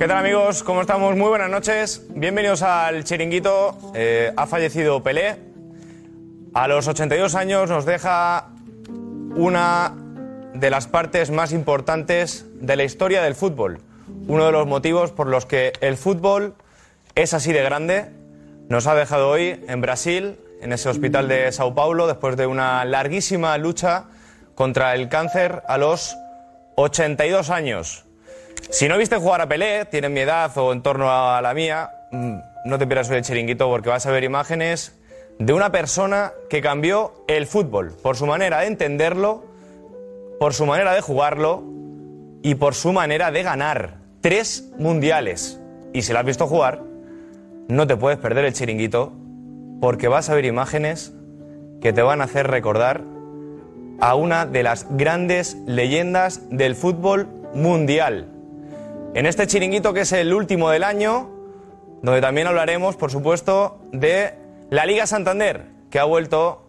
¿Qué tal amigos? ¿Cómo estamos? Muy buenas noches. Bienvenidos al Chiringuito. Eh, ha fallecido Pelé. A los 82 años nos deja una de las partes más importantes de la historia del fútbol. Uno de los motivos por los que el fútbol es así de grande. Nos ha dejado hoy en Brasil, en ese hospital de Sao Paulo, después de una larguísima lucha contra el cáncer a los 82 años. Si no viste jugar a Pelé, tienes mi edad o en torno a la mía, mm, no te pierdas hoy el chiringuito porque vas a ver imágenes de una persona que cambió el fútbol por su manera de entenderlo, por su manera de jugarlo y por su manera de ganar. Tres mundiales. Y si lo has visto jugar, no te puedes perder el chiringuito porque vas a ver imágenes que te van a hacer recordar a una de las grandes leyendas del fútbol mundial. En este chiringuito que es el último del año, donde también hablaremos, por supuesto, de la Liga Santander, que ha vuelto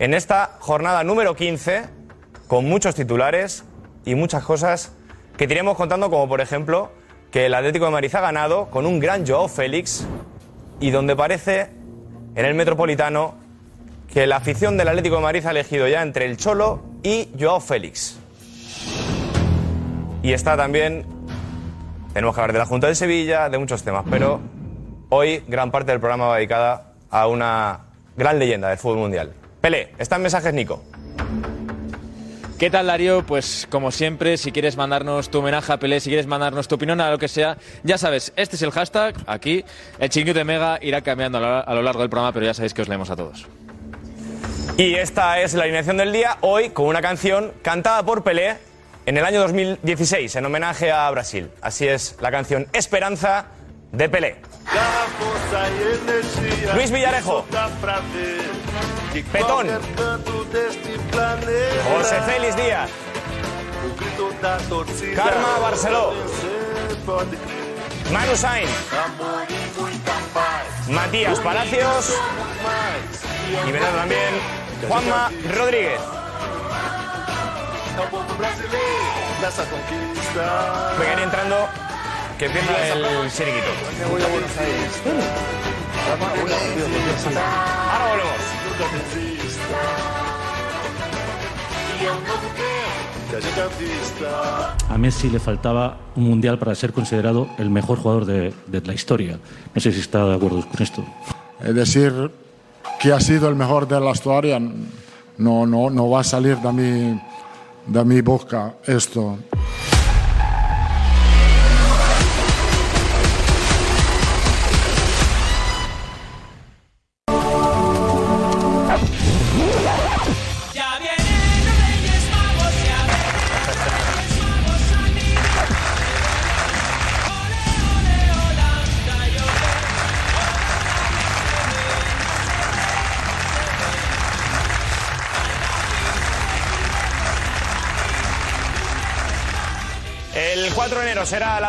en esta jornada número 15 con muchos titulares y muchas cosas que iremos contando, como por ejemplo que el Atlético de Madrid ha ganado con un gran Joao Félix y donde parece en el Metropolitano que la afición del Atlético de Madrid ha elegido ya entre el Cholo y Joao Félix. Y está también tenemos que hablar de la Junta de Sevilla, de muchos temas, pero hoy gran parte del programa va dedicada a una gran leyenda del fútbol mundial. Pelé, está en mensajes Nico. ¿Qué tal, Darío? Pues como siempre, si quieres mandarnos tu homenaje a Pelé, si quieres mandarnos tu opinión a lo que sea, ya sabes, este es el hashtag, aquí, el chiringuito de Mega irá cambiando a lo largo del programa, pero ya sabéis que os leemos a todos. Y esta es la alineación del día, hoy con una canción cantada por Pelé en el año 2016, en homenaje a Brasil. Así es la canción Esperanza de Pelé. Luis Villarejo. Petón. José Félix Díaz. Karma Barceló. Manu Sainz. Matías Palacios. Y vendrá también Juanma Rodríguez. Venga, ir entrando, que empieza el chiringuito. Ahora volvemos. A Messi le faltaba un mundial para ser considerado el mejor jugador de, de la historia. No sé si está de acuerdo con esto. Es decir, que ha sido el mejor de la historia, no, no, no va a salir de mi, de mi boca esto.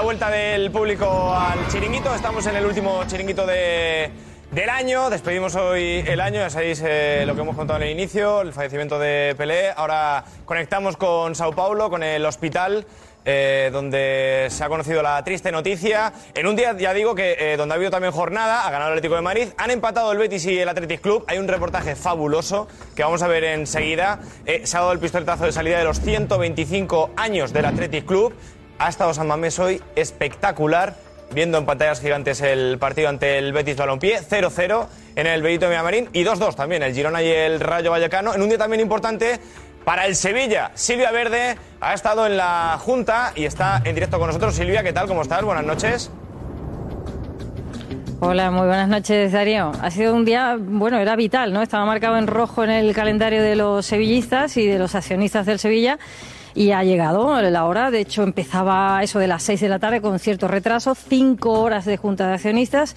Vuelta del público al chiringuito. Estamos en el último chiringuito de, del año. Despedimos hoy el año. Ya sabéis eh, lo que hemos contado en el inicio, el fallecimiento de Pelé. Ahora conectamos con Sao Paulo, con el hospital. eh, donde se ha conocido la triste noticia. En un día, ya digo, que eh, donde ha habido también jornada, ha ganado el Atlético de Madrid, han empatado el Betis y el Athletic Club. Hay un reportaje fabuloso que vamos a ver enseguida. Eh, se ha dado el pistoletazo de salida de los 125 años del Athletic Club. Ha estado San Mamés hoy espectacular, viendo en pantallas gigantes el partido ante el Betis Balompié, 0-0 en el Benito Villamarín y 2-2 también el Girona y el Rayo Vallecano. En un día también importante para el Sevilla. Silvia Verde ha estado en la Junta y está en directo con nosotros. Silvia, ¿qué tal? ¿Cómo estás? Buenas noches. Hola, muy buenas noches, Darío. Ha sido un día, bueno, era vital, ¿no? Estaba marcado en rojo en el calendario de los sevillistas y de los accionistas del Sevilla. Y ha llegado la hora, de hecho empezaba eso de las seis de la tarde con cierto retraso, cinco horas de junta de accionistas,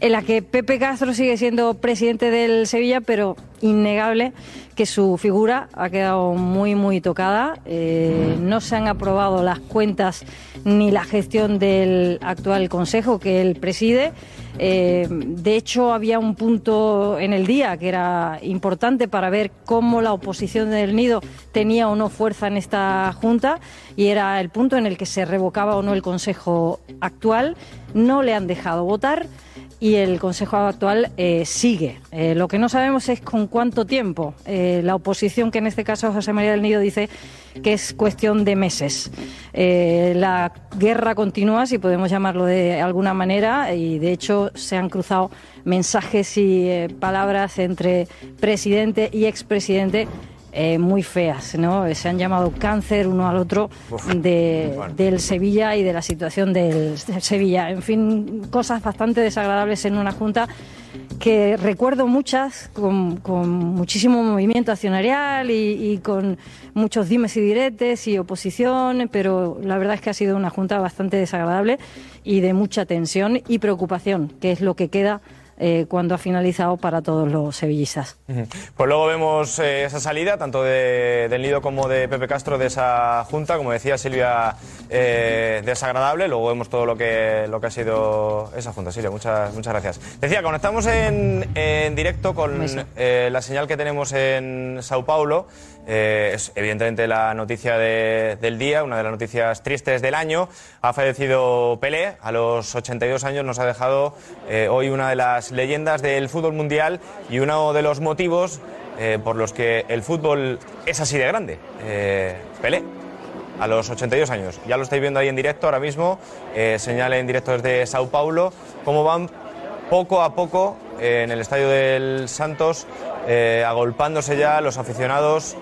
en la que Pepe Castro sigue siendo presidente del Sevilla, pero innegable que su figura ha quedado muy, muy tocada. Eh, no se han aprobado las cuentas ni la gestión del actual consejo que él preside. Eh, de hecho, había un punto en el día que era importante para ver cómo la oposición del Nido tenía o no fuerza en esta Junta y era el punto en el que se revocaba o no el Consejo actual. No le han dejado votar y el Consejo actual eh, sigue. Eh, lo que no sabemos es con cuánto tiempo. Eh, la oposición, que en este caso José María del Nido dice que es cuestión de meses. La guerra continúa, si podemos llamarlo de alguna manera, y de hecho se han cruzado mensajes y palabras entre presidente y expresidente. Eh, muy feas, ¿no? Se han llamado cáncer uno al otro de, del Sevilla y de la situación del Sevilla. En fin, cosas bastante desagradables en una junta que recuerdo muchas, con, con muchísimo movimiento accionarial y, y con muchos dimes y diretes y oposición, pero la verdad es que ha sido una junta bastante desagradable y de mucha tensión y preocupación, que es lo que queda eh, cuando ha finalizado para todos los sevillistas. Pues luego vemos eh, esa salida, tanto de, del Nido como de Pepe Castro, de esa junta, como decía Silvia, eh, desagradable. Luego vemos todo lo que, lo que ha sido esa junta. Silvia, muchas, muchas gracias. Decía, conectamos en, en directo con la señal que tenemos en Sao Paulo. Eh, es evidentemente la noticia de- del día, una de las noticias tristes del año. Ha fallecido Pelé, a los 82 años nos ha dejado eh, hoy una de las leyendas del fútbol mundial y uno de los motivos eh, por los que el fútbol es así de grande. Eh, Pelé, a los 82 años. Ya lo estáis viendo ahí en directo ahora mismo, eh, en directo desde Sao Paulo, cómo van poco a poco eh, en el estadio del Santos, eh, agolpándose ya los aficionados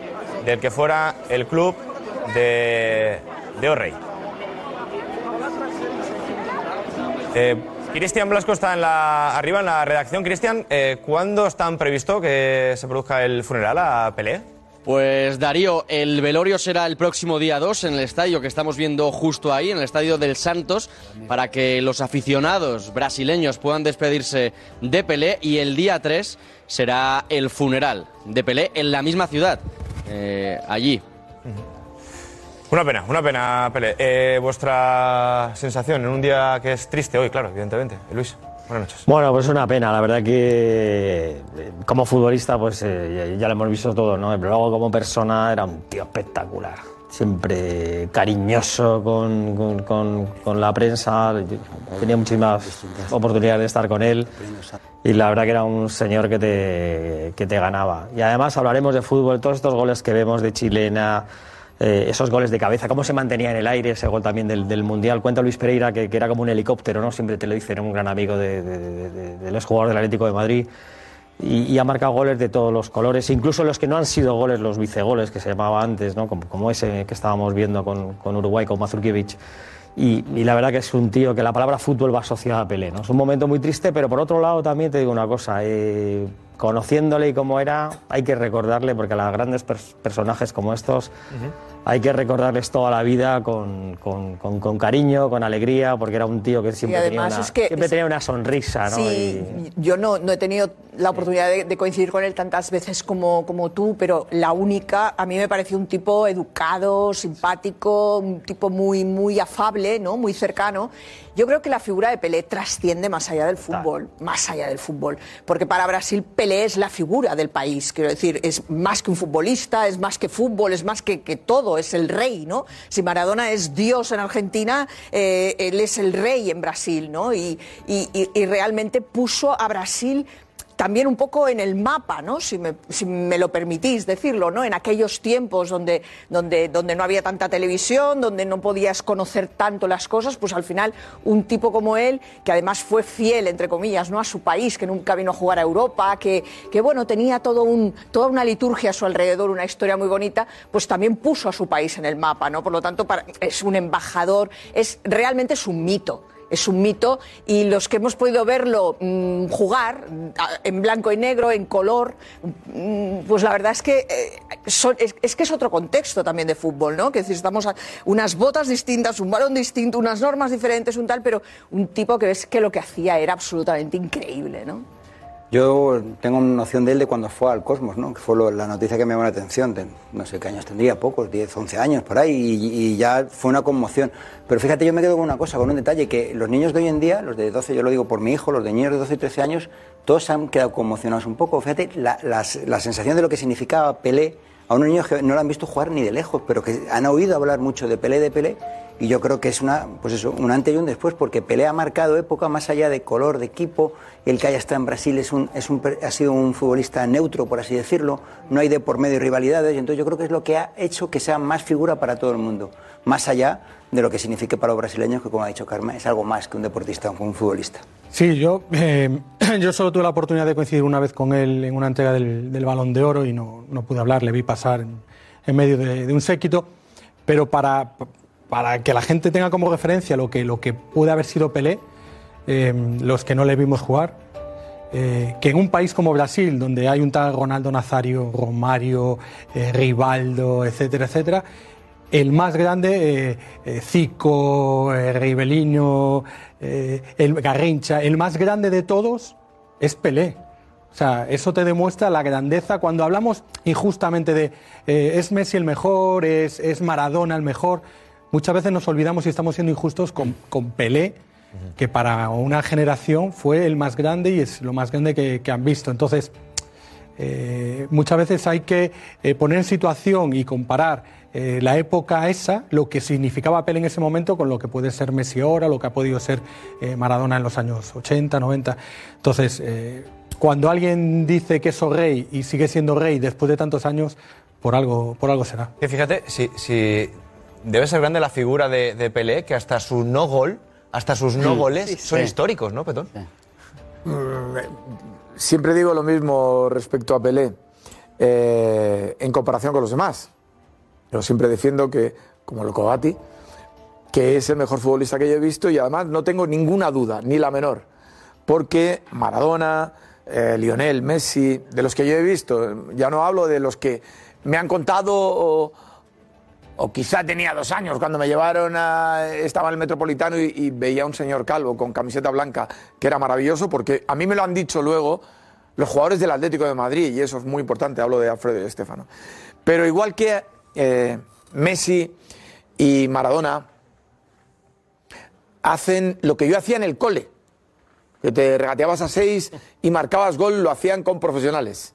del que fuera el club de, de O'Reilly. Eh, Cristian Blasco está en la, arriba en la redacción. Cristian, eh, ¿cuándo están previsto que se produzca el funeral a Pelé? Pues Darío, el velorio será el próximo día 2 en el estadio que estamos viendo justo ahí, en el estadio del Santos, para que los aficionados brasileños puedan despedirse de Pelé y el día 3 será el funeral de Pelé en la misma ciudad, eh, allí. Una pena, una pena, Pelé. Eh, vuestra sensación en un día que es triste hoy, claro, evidentemente. Luis, buenas noches. Bueno, pues una pena, la verdad que eh, como futbolista pues eh, ya, lo hemos visto todo, ¿no? Pero luego como persona era un tío espectacular, siempre cariñoso con, con- con- la prensa, tenía muchísimas oportunidades de estar con él y la verdad que era un señor que te, que te ganaba. Y además hablaremos de fútbol, todos estos goles que vemos de chilena, eh, esos goles de cabeza, cómo se mantenía en el aire ese gol también del, Mundial. Cuenta Luis Pereira que, era como un helicóptero, ¿no? Siempre te lo dice, era un gran amigo de, de, de- del Atlético de Madrid. Y, ha marcado goles de todos los colores, incluso los que no han sido goles, los vicegoles que se llamaba antes, ¿no? como, ese que estábamos viendo con, con Uruguay, con Mazurkiewicz. Y, y la verdad que es un tío que la palabra fútbol va asociada a Pelé. ¿no? Es un momento muy triste, pero por otro lado también te digo una cosa. eh, conociéndole y cómo era, hay que recordarle, porque a los grandes pers- personajes como estos hay que recordarles toda la vida con, con- con- con cariño, con alegría, porque era un tío que siempre, tenía, una, es que- siempre tenía una sonrisa, ¿no? Sí, yo no, no he tenido la oportunidad de, de coincidir con él tantas veces como, como tú, pero la única, a mí me pareció un tipo educado, simpático, un tipo muy, muy afable, ¿no? muy cercano. Yo creo que la figura de Pelé trasciende más allá del fútbol, más allá del fútbol, porque para Brasil Pelé es la figura del país, quiero decir, es más que un futbolista, es más que fútbol, es más que, que todo, es el rey, ¿no? Si Maradona es Dios en Argentina, eh, él es el rey en Brasil, ¿no? Y, y- realmente puso a Brasil también un poco en el mapa, ¿no? Si me, lo permitís decirlo, ¿no? En aquellos tiempos donde, donde, donde no había tanta televisión, donde no podías conocer tanto las cosas, pues al final un tipo como él, que además fue fiel, entre comillas, ¿no? A su país, que nunca vino a jugar a Europa, que, que bueno, tenía todo un, toda una liturgia a su alrededor, una historia muy bonita, pues también puso a su país en el mapa, ¿no? Por lo tanto, es un embajador, es realmente es un mito es un mito y los que hemos podido verlo mm, jugar en blanco y negro, en color, mm, pues la verdad es que eh, son- es, que es otro contexto también de fútbol, ¿no? Que necesitamos unas botas distintas, un balón distinto, unas normas diferentes, un tal, pero un tipo que ves que lo que hacía era absolutamente increíble, ¿no? Yo tengo noción de él de cuando fue al Cosmos, ¿no? que fue lo- la noticia que me llamó la atención. de- no sé qué años tendría, pocos, 10, 11 años por ahí, y, ya fue una conmoción. Pero fíjate, yo me quedo con una cosa, con un detalle, que los niños de hoy en día, los de 12, yo lo digo por mi hijo, los de niños de 12 y 13 años, todos han quedado conmocionados un poco. Fíjate, la, la sensación de lo que significaba Pelé a unos niños que no lo han visto jugar ni de lejos, pero que han oído hablar mucho de Pelé, de Pelé, y yo creo que es una, pues eso, un antes y un después, porque Pelé ha marcado época más allá de color, de equipo. El que haya estado en Brasil es un, es un, ha sido un futbolista neutro, por así decirlo. No hay de por medio rivalidades, y entonces yo creo que es lo que ha hecho que sea más figura para todo el mundo, más allá de lo que signifique para los brasileños, que como ha dicho Carmen, es algo más que un deportista o un futbolista. Sí, yo, eh, yo solo tuve la oportunidad de coincidir una vez con él en una entrega del, del Balón de Oro y no, no pude hablar, le vi pasar en, medio de, un séquito, pero para, para que la gente tenga como referencia lo que, lo que puede haber sido Pelé, eh, los que no le vimos jugar, eh, que en un país como Brasil, donde hay un tal Ronaldo Nazario, Romario, eh, Rivaldo, etcétera, etcétera, el más grande, eh, eh, Zico, eh, Rivelino, eh, el Garrincha, el más grande de todos es Pelé. O sea, eso te demuestra la grandeza cuando hablamos injustamente de eh, es Messi el mejor, es, es Maradona el mejor. Muchas veces nos olvidamos y estamos siendo injustos con, con Pelé, que para una generación fue el más grande y es lo más grande que, que han visto. Entonces, eh, muchas veces hay que poner en situación y comparar eh, la época esa, lo que significaba Pelé en ese momento, con lo que puede ser Messi ahora, lo que ha podido ser eh, Maradona en los años 80, 90. Entonces, eh, cuando alguien dice que es rey y sigue siendo rey después de tantos años, por algo, por algo será. Que fíjate, si, si debe ser grande la figura de, de Pelé, que hasta su no gol, hasta sus no Sí. goles Sí. son Sí. históricos, ¿no, Petón? Mm, Siempre digo lo mismo respecto a Pelé, eh, en comparación con los demás. Yo siempre defiendo que, como lo Cobati, que es el mejor futbolista que yo he visto y además no tengo ninguna duda, ni la menor, porque Maradona, eh, Lionel, Messi, de los que yo he visto, ya no hablo de los que me han contado o, o quizá tenía dos años cuando me llevaron a. Estaba en el metropolitano y, y veía a un señor calvo con camiseta blanca que era maravilloso, porque a mí me lo han dicho luego los jugadores del Atlético de Madrid, y eso es muy importante, hablo de Alfredo y Estefano. Pero igual que eh, Messi y Maradona hacen lo que yo hacía en el cole, que te regateabas a seis y marcabas gol, lo hacían con profesionales.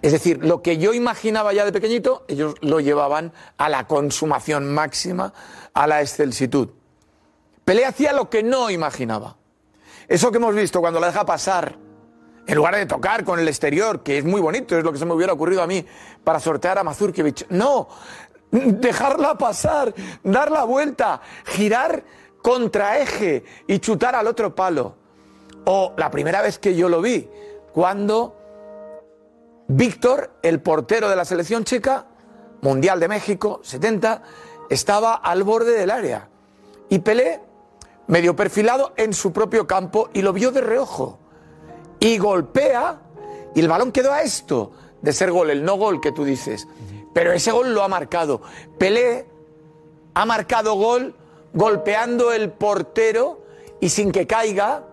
Es decir, lo que yo imaginaba ya de pequeñito, ellos lo llevaban a la consumación máxima, a la excelsitud. Pelé hacía lo que no imaginaba. Eso que hemos visto cuando la deja pasar, en lugar de tocar con el exterior, que es muy bonito, es lo que se me hubiera ocurrido a mí para sortear a Mazurkiewicz. No, dejarla pasar, dar la vuelta, girar contra eje y chutar al otro palo. O la primera vez que yo lo vi, cuando Víctor, el portero de la selección checa, Mundial de México, 70, estaba al borde del área. Y Pelé, medio perfilado en su propio campo, y lo vio de reojo. Y golpea, y el balón quedó a esto de ser gol, el no gol que tú dices. pero ese gol lo ha marcado. Pelé ha marcado gol golpeando el portero y sin que caiga,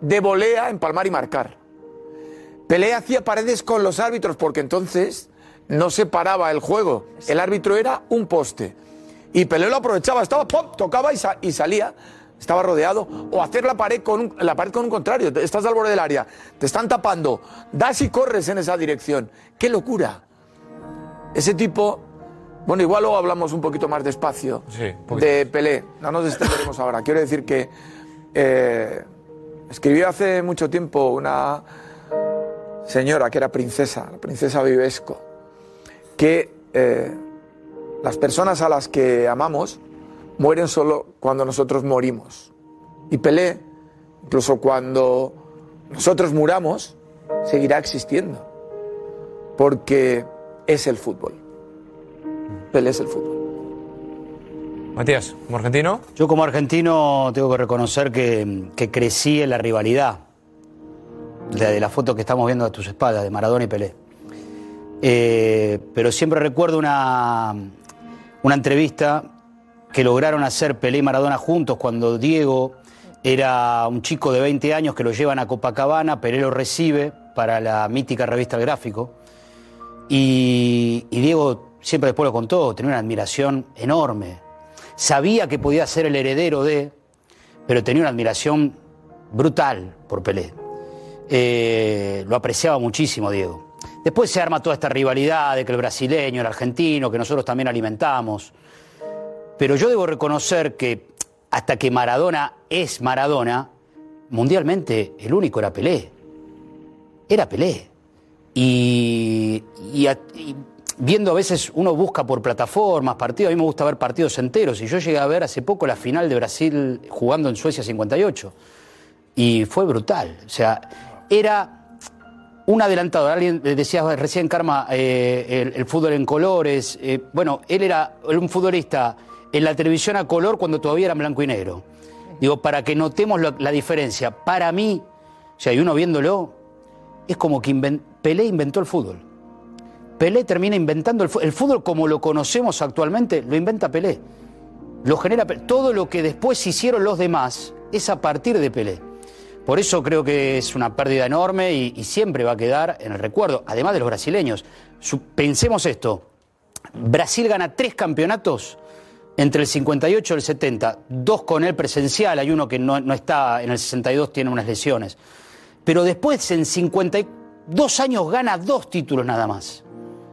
de volea, empalmar y marcar. Pelé hacía paredes con los árbitros porque entonces no se paraba el juego. El árbitro era un poste. Y Pelé lo aprovechaba, estaba, ¡pop! tocaba y, y salía. Estaba rodeado. O hacer la pared, con un, la pared con un contrario. Estás al borde del área, te están tapando, das y corres en esa dirección. ¡Qué locura! Ese tipo, bueno, igual luego hablamos un poquito más despacio de Pelé. No nos extenderemos ahora. Quiero decir que eh, escribió hace mucho tiempo una señora que era princesa, la princesa Vivesco, que eh, las personas a las que amamos mueren solo cuando nosotros morimos. Y Pelé, incluso cuando nosotros muramos, seguirá existiendo. Porque es el fútbol. Pelé es el fútbol. Matías, como argentino. Yo como argentino tengo que reconocer que, que crecí en la rivalidad de, de la foto que estamos viendo a tus espaldas, de Maradona y Pelé. Eh, pero siempre recuerdo una, una entrevista que lograron hacer Pelé y Maradona juntos cuando Diego era un chico de 20 años que lo llevan a Copacabana, Pelé lo recibe para la mítica revista Gráfico. Y, y Diego siempre después lo contó, tenía una admiración enorme. Sabía que podía ser el heredero de, pero tenía una admiración brutal por Pelé. Eh, lo apreciaba muchísimo Diego. Después se arma toda esta rivalidad de que el brasileño, el argentino, que nosotros también alimentamos. Pero yo debo reconocer que hasta que Maradona es Maradona, mundialmente el único era Pelé. Era Pelé. Y, viendo a veces uno busca por plataformas, partidos, a mí me gusta ver partidos enteros. Y yo llegué a ver hace poco la final de Brasil jugando en Suecia 58. Y fue brutal. O sea, era un adelantador. Alguien decía recién, Karma, eh, el, el fútbol en colores. Eh, bueno, él era un futbolista en la televisión a color cuando todavía era en blanco y negro. Digo, para que notemos la diferencia. Para mí, o sea, y uno viéndolo, es como que Pelé inventó el fútbol. Pelé termina inventando el fútbol. El fútbol como lo conocemos actualmente, lo inventa Pelé. Lo genera Pelé. Todo lo que después hicieron los demás es a partir de Pelé. Por eso creo que es una pérdida enorme y, y siempre va a quedar en el recuerdo, además de los brasileños. Su- pensemos esto, Brasil gana tres campeonatos entre el 58 y el 70, dos con él presencial, hay uno que no, está en el 62, tiene unas lesiones. Pero después en 52 años gana dos títulos nada más.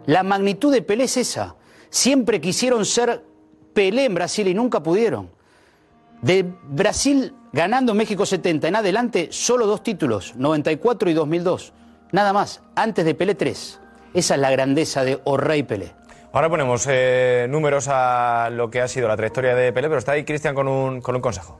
La magnitud de Pelé es esa. Siempre quisieron ser Pelé en Brasil y nunca pudieron. De Brasil ganando México 70 en adelante, solo dos títulos, 94 y 2002. Nada más, antes de Pelé 3. Esa es la grandeza de Orrey Pelé. Ahora ponemos eh, números a lo que ha sido la trayectoria de Pelé, pero está ahí Cristian con un, con un consejo.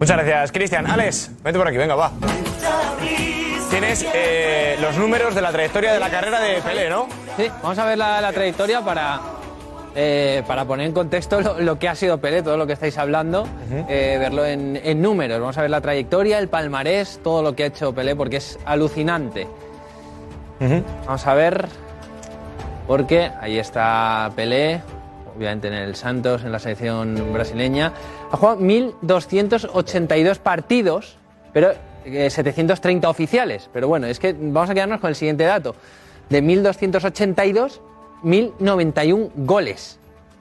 Muchas gracias, Cristian. Alex, vente por aquí, venga, va. Tienes eh, los números de la trayectoria de la carrera de Pelé, ¿no? Sí, vamos a ver la, la trayectoria para, eh, para poner en contexto lo, lo que ha sido Pelé, todo lo que estáis hablando, eh, verlo en, en números. Vamos a ver la trayectoria, el palmarés, todo lo que ha hecho Pelé, porque es alucinante. Vamos a ver, porque ahí está Pelé, obviamente en el Santos, en la selección brasileña. Ha jugado 1.282 partidos, pero eh, 730 oficiales. Pero bueno, es que vamos a quedarnos con el siguiente dato. De 1.282, 1.091 goles.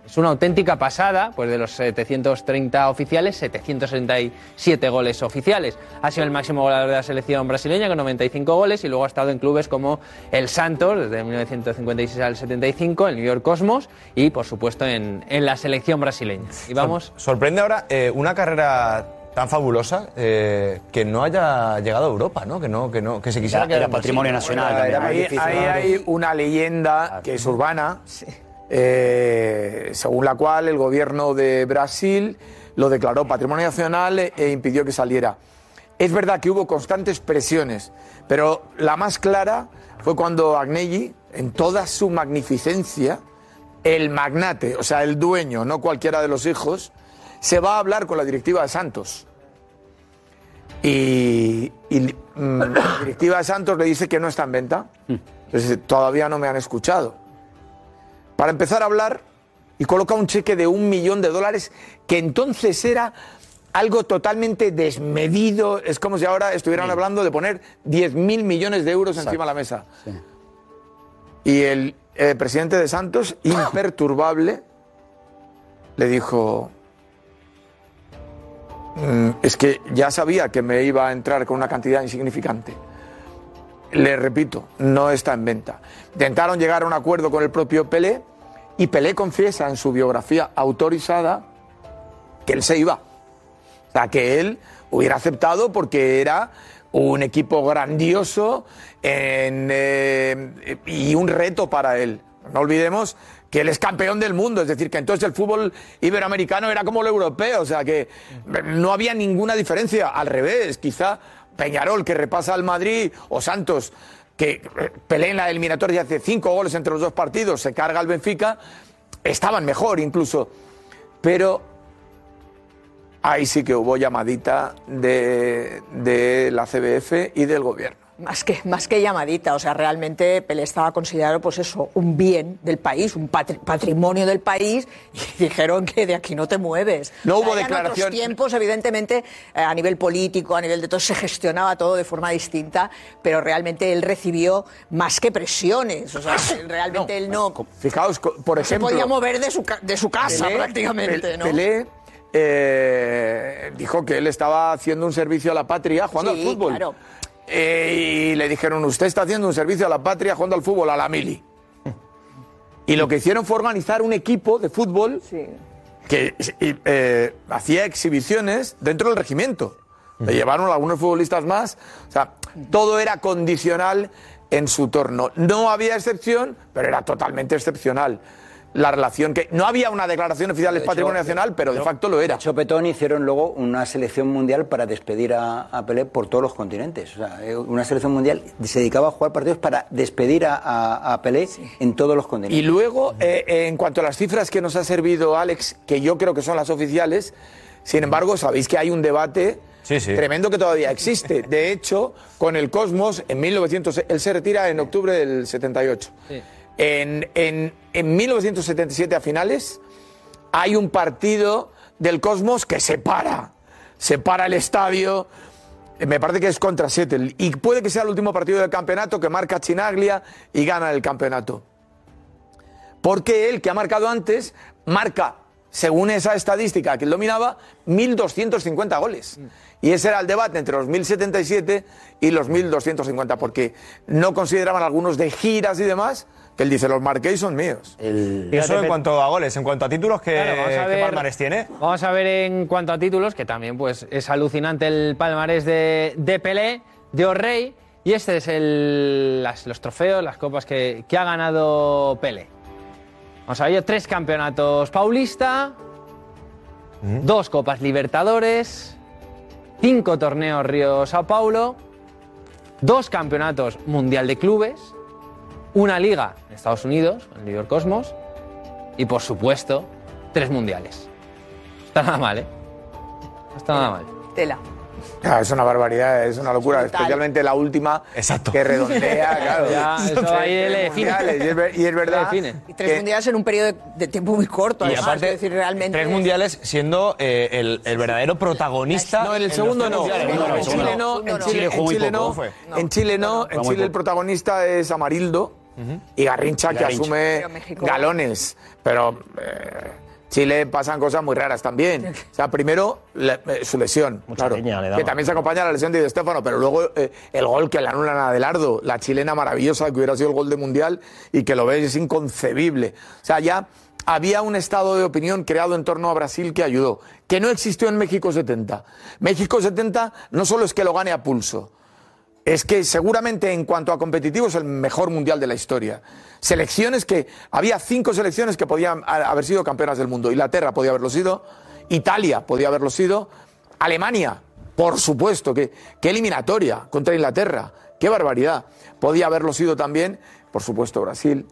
Es una auténtica pasada, pues de los 730 oficiales, 767 goles oficiales. Ha sido el máximo goleador de la selección brasileña con 95 goles y luego ha estado en clubes como el Santos desde 1956 al 75, el New York Cosmos y por supuesto en, en la selección brasileña. Y vamos... Sorprende ahora eh, una carrera tan fabulosa eh, que no haya llegado a Europa, ¿no? Que no, que no, que se quisiera quedar en Brasil. Ahí, ahí hay una leyenda que es urbana, eh, según la cual el gobierno de Brasil lo declaró patrimonio nacional e, e impidió que saliera. Es verdad que hubo constantes presiones, pero la más clara fue cuando Agnelli, en toda su magnificencia, el magnate, o sea, el dueño, no cualquiera de los hijos, se va a hablar con la directiva de Santos. Y, y, mm, la directiva de Santos le dice que no está en venta. Entonces, todavía no me han escuchado. Para empezar a hablar, y coloca un cheque de un millón de dólares, que entonces era algo totalmente desmedido. Es como si ahora estuvieran hablando de poner 10 mil millones de euros encima de la mesa. Y el eh, presidente de Santos, imperturbable, le dijo, "Mm, es que ya sabía que me iba a entrar con una cantidad insignificante. Le repito, no está en venta. Intentaron llegar a un acuerdo con el propio Pelé y Pelé confiesa en su biografía autorizada que él se iba. O sea, que él hubiera aceptado porque era un equipo grandioso eh, y un reto para él. No olvidemos que él es campeón del mundo, es decir, que entonces el fútbol iberoamericano era como el europeo, o sea que no había ninguna diferencia, al revés, quizá Peñarol que repasa al Madrid o Santos que eh, pelea en la eliminatoria y hace cinco goles entre los dos partidos, se carga al Benfica, estaban mejor incluso, pero ahí sí que hubo llamadita de, de la CBF y del gobierno. Más que, más que llamadita, o sea, realmente Pelé estaba considerado, pues eso, un bien del país, un patri- patrimonio del país, y dijeron que de aquí no te mueves. No O sea, hubo ya en declaración- otros tiempos, evidentemente, eh, a nivel político, a nivel de todo, se gestionaba todo de forma distinta, pero realmente él recibió más que presiones, o sea, realmente él no... Fijaos, por no se ejemplo... podía mover de su, ca- de su casa Pelé- prácticamente, ¿no? Pelé eh, dijo que él estaba haciendo un servicio a la patria jugando Sí, al fútbol. claro. Eh, y le dijeron, usted está haciendo un servicio a la patria jugando al fútbol, a la mili. Y lo que hicieron fue organizar un equipo de fútbol que eh, hacía exhibiciones dentro del regimiento. Le llevaron algunos futbolistas más. O sea, todo era condicional en su torno. No había excepción, pero era totalmente excepcional. La relación que. No había una declaración oficial De Patrimonio hecho, Nacional, pero de facto lo era. De hecho, Petón hicieron luego una selección mundial para despedir a, a Pelé por todos los continentes. O sea, eh, una selección mundial se dedicaba a jugar partidos para despedir a, a- a Pelé en todos los continentes. Y luego, eh, en cuanto a las cifras que nos ha servido Alex, que yo creo que son las oficiales, sin embargo, sabéis que hay un debate tremendo que todavía existe. De hecho, con el Cosmos, en 1900, él se retira en octubre del 78. En, en, en 1977 a finales hay un partido del Cosmos que separa, separa el estadio. Me parece que es contra Seattle. Y puede que sea el último partido del campeonato que marca Chinaglia y gana el campeonato. Porque él, que ha marcado antes, marca, según esa estadística que él dominaba, 1.250 goles. Y ese era el debate entre los 1.077 y los 1.250, porque no consideraban algunos de giras y demás, que él dice, los marquéis son míos. Y eso en cuanto a goles, en cuanto a títulos, ¿qué, Claro, qué ver- palmarés tiene? Vamos a ver en cuanto a títulos, que también pues es alucinante el palmarés de, de Pelé, de O'Reilly, y este es el, las- los trofeos, las copas que, que ha ganado Pelé. Vamos a ver, tres campeonatos Paulista, dos copas Libertadores, cinco torneos Río Sao Paulo, dos campeonatos Mundial de Clubes, una liga en Estados Unidos, el New York Cosmos, y por supuesto, tres mundiales. No está nada mal, ¿eh? No está nada mal. Tela. Ah, es una barbaridad, es una locura, especialmente la última que redondea, claro. Ya, eso ahí Tres le define. mundiales, Y es, ver- y es verdad. define. Y tres que- mundiales en un periodo de, de tiempo muy corto, Y además, aparte, es decir, realmente... tres mundiales siendo eh, el, el verdadero protagonista. No, en el segundo no. En Chile no, en Chile, en Chile no. En Chile no, en Chile el protagonista es Amarildo. Y Garrincha que Garrincha. asume Pero México- galones. Pero eh, Chile pasan cosas muy raras también. O sea, primero le- eh, su lesión, claro, leña le que también se acompaña a la lesión de Di Stéfano, pero luego eh, el gol que le anulan a Adelardo, la chilena maravillosa que hubiera sido el gol de Mundial y que lo ves es inconcebible. O sea, ya había un estado de opinión creado en torno a Brasil que ayudó, que no existió en México 70. México 70 no solo es que lo gane a pulso, es que seguramente en cuanto a competitivo es el mejor mundial de la historia. Selecciones que había cinco selecciones que podían haber sido campeonas del mundo. Inglaterra podía haberlo sido, Italia podía haberlo sido, Alemania, por supuesto, que qué eliminatoria contra Inglaterra, qué barbaridad. Podía haberlo sido también, por supuesto, Brasil,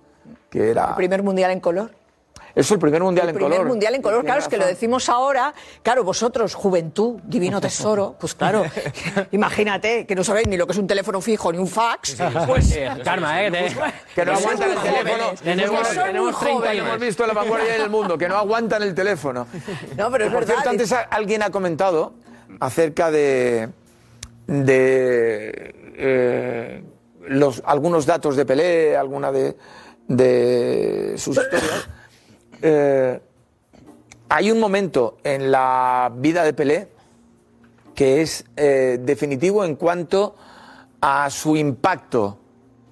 que era El primer mundial en color. Es el primer mundial el en primer color. mundial en color, claro, es que lo decimos ahora, claro, vosotros, juventud, divino tesoro, pues claro, imagínate que no sabéis ni lo que es un teléfono fijo ni un fax, pues... Karma, ¿eh? Que no aguantan el teléfono. Tenemos- tenemos 30 jóvenes. Hemos visto la vanguardia del mundo que no aguantan el teléfono. No, pero es Por verdad. cierto, antes alguien ha comentado acerca de, de eh, los, algunos datos de Pelé, alguna de, de sus historias. Eh, hay un momento en la vida de Pelé que es eh, definitivo en cuanto a su impacto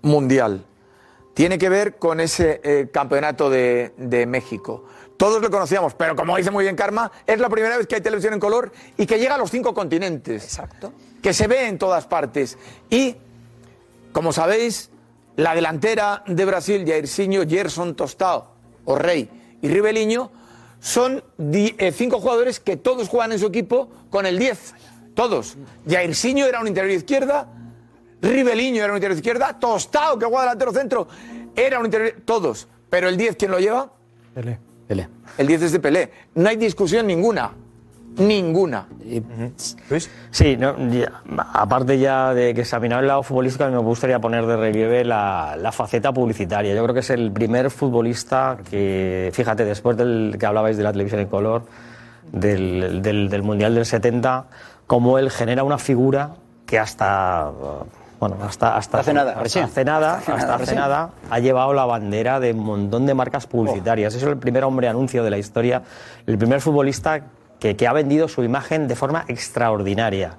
mundial. Tiene que ver con ese eh, campeonato de, de México. Todos lo conocíamos, pero como dice muy bien Karma, es la primera vez que hay televisión en color y que llega a los cinco continentes. Exacto. Que se ve en todas partes. Y, como sabéis, la delantera de Brasil, Jairzinho, Gerson Tostao, o Rey y Ribeliño, son eh, cinco jugadores que todos juegan en su equipo con el 10. Todos. Jairzinho era un interior izquierda, Ribeliño era un interior izquierda, Tostao, que juega delantero centro, era un interior. Todos. Pero el 10, ¿quién lo lleva? Pelé. Pelé. El 10 es de Pelé. No hay discusión ninguna. Ninguna. Sí, no, ya, aparte ya de que examinar el lado futbolístico, a mí me gustaría poner de relieve la, la faceta publicitaria. Yo creo que es el primer futbolista que, fíjate, después del que hablabais de la televisión en color, del, del- del Mundial del 70, como él genera una figura que hasta... Bueno, hasta, hasta Hace nada, hasta hace nada, Hace hasta nada, hace recién. nada, ha llevado la bandera de un montón de marcas publicitarias. Es el primer hombre anuncio de la historia, el primer futbolista que, que ha vendido su imagen de forma extraordinaria.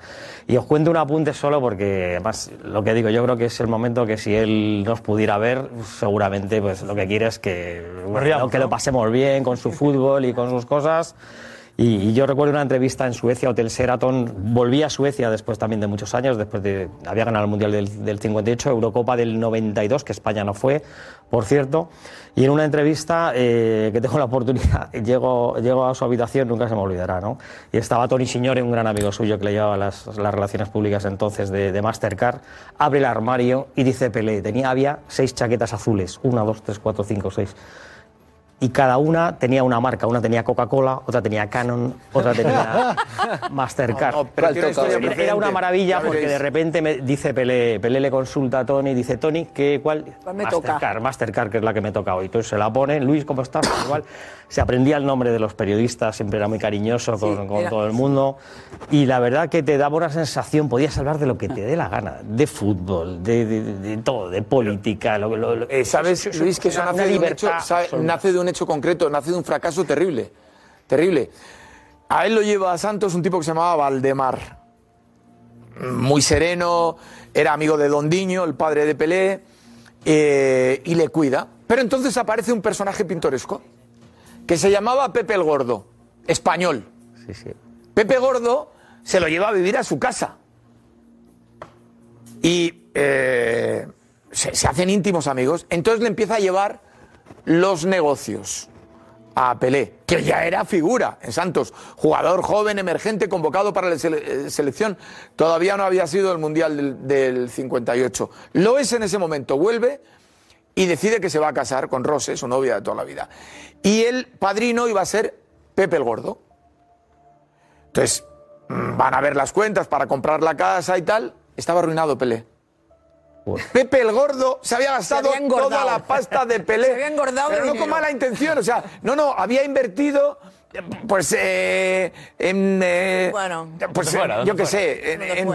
Y os cuento un apunte solo porque, además, lo que digo, yo creo que es el momento que si él nos pudiera ver, seguramente pues lo que quiere es que, bueno, que lo pasemos bien con su fútbol y con sus cosas. Y, y yo recuerdo una entrevista en Suecia, Hotel Sheraton. Volví a Suecia después también de muchos años, después de. Había ganado el Mundial del, del 58, Eurocopa del 92, que España no fue, por cierto. Y en una entrevista eh, que tengo la oportunidad, llego, llego a su habitación, nunca se me olvidará, ¿no? Y estaba Tony Signore, un gran amigo suyo que le llevaba las, las relaciones públicas entonces de, de Mastercard. Abre el armario y dice Pelé: tenía, había seis chaquetas azules, una, dos, tres, cuatro, cinco, seis y cada una tenía una marca. Una tenía Coca-Cola, otra tenía Canon, otra tenía Mastercard. No, no, pero tiene una historia era, una maravilla porque de repente me dice Pelé, Pelé le consulta a Tony, dice Tony, ¿qué, ¿cuál? ¿Cuál me Mastercard, toca? Mastercard, que es la que me toca hoy. Entonces se la pone, Luis, ¿cómo estás? Igual. Se aprendía el nombre de los periodistas, siempre era muy cariñoso con, con era- todo el mundo. Y la verdad que te daba una sensación, podías hablar de lo que te dé la gana, de fútbol, de, de- de todo, de política. Lo, lo- lo- Eh, ¿Sabes, Luis, que eso nace de, un hecho, nace de un hecho concreto, nace de un fracaso terrible? Terrible. A él lo lleva a Santos un tipo que se llamaba Valdemar. Muy sereno, era amigo de Dondiño, el padre de Pelé, eh, y le cuida. Pero entonces aparece un personaje pintoresco que se llamaba Pepe el Gordo, español. Sí, sí. Pepe Gordo se lo lleva a vivir a su casa. Y eh, se, se hacen íntimos amigos. Entonces le empieza a llevar los negocios a Pelé, que ya era figura en Santos, jugador joven, emergente, convocado para la eh, selección. Todavía no había sido el Mundial del, del 58. Lo es en ese momento, vuelve y decide que se va a casar con Rose, su novia de toda la vida. Y el padrino iba a ser Pepe el Gordo. Entonces, mm, van a ver las cuentas para comprar la casa y tal. Estaba arruinado Pelé. Pepe el Gordo se había gastado había toda la pasta de Pelé. Se había engordado Pero no con mala intención. O sea, no, no, había invertido. Pues eh, en. eh, Bueno. pues eh, ¿Dónde yo qué sé,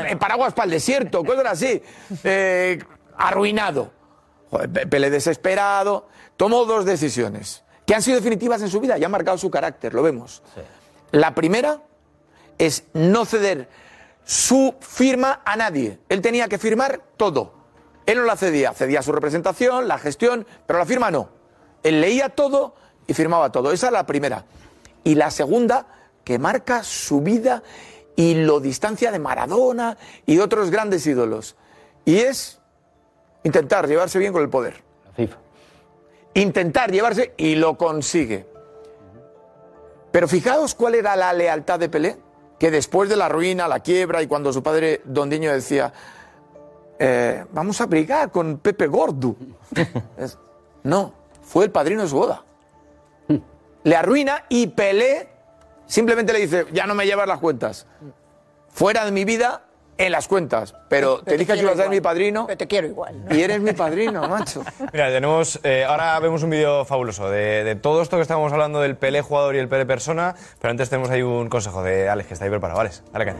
en, paraguas para el desierto, cosas así. Eh, arruinado. Joder, Pe- Pelé desesperado, tomó dos decisiones que han sido definitivas en su vida y han marcado su carácter, lo vemos. La primera es no ceder su firma a nadie. Él tenía que firmar todo. Él no la cedía, cedía su representación, la gestión, pero la firma no. Él leía todo y firmaba todo. Esa es la primera. Y la segunda, que marca su vida y lo distancia de Maradona y de otros grandes ídolos. Y es intentar llevarse bien con el poder. Intentar llevarse y lo consigue. Pero fijaos cuál era la lealtad de Pelé, que después de la ruina, la quiebra y cuando su padre Don Diño decía, eh, vamos a brigar con Pepe Gordo. Es- no, fue el padrino de su boda. Le arruina y Pelé simplemente le dice, ya no me llevas las cuentas. Fuera de mi vida, en las cuentas. Pero te Pero te dije que ibas a ser mi padrino. Pero te quiero igual. ¿no? Y eres mi padrino, macho. Mira, tenemos, eh, ahora vemos un vídeo fabuloso de, de todo esto que estábamos hablando del Pelé jugador y el Pelé persona, pero antes tenemos ahí un consejo de Alex, que está ahí preparado. Alex, dale caña.